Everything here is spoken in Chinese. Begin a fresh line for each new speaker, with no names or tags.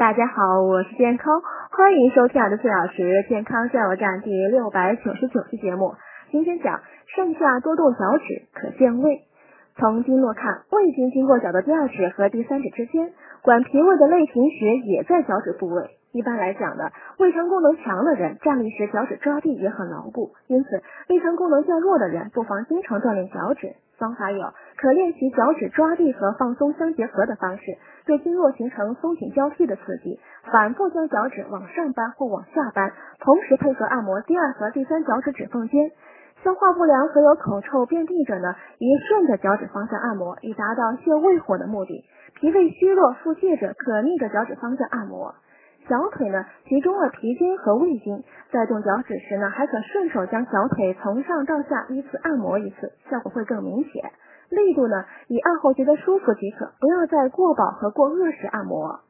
大家好，我是健康，欢迎收听我的四小时健康加油站第六百九十九期节目。今天讲上下多动脚趾可健胃。从经络看，胃经经过脚的第二趾和第三趾之间，管脾胃的内庭穴也在脚趾部位。一般来讲呢，胃肠功能强的人站立时脚趾抓地也很牢固，因此胃肠功能较弱的人不妨经常锻炼脚趾。方法有，可练习脚趾抓地和放松相结合的方式，对经络形成松紧交替的刺激，反复将脚趾往上扳或往下扳，同时配合按摩第二和第三脚趾指缝间。消化不良和有口臭、便秘者呢，宜顺着脚趾方向按摩，以达到泻胃火的目的。脾胃虚弱、腹泻者可逆着脚趾方向按摩。小腿呢，集中了皮筋和胃经，在动脚趾时呢，还可顺手将小腿从上到下依次按摩一次，效果会更明显。力度呢，以按后觉得舒服即可，不要在过饱和过饿时按摩。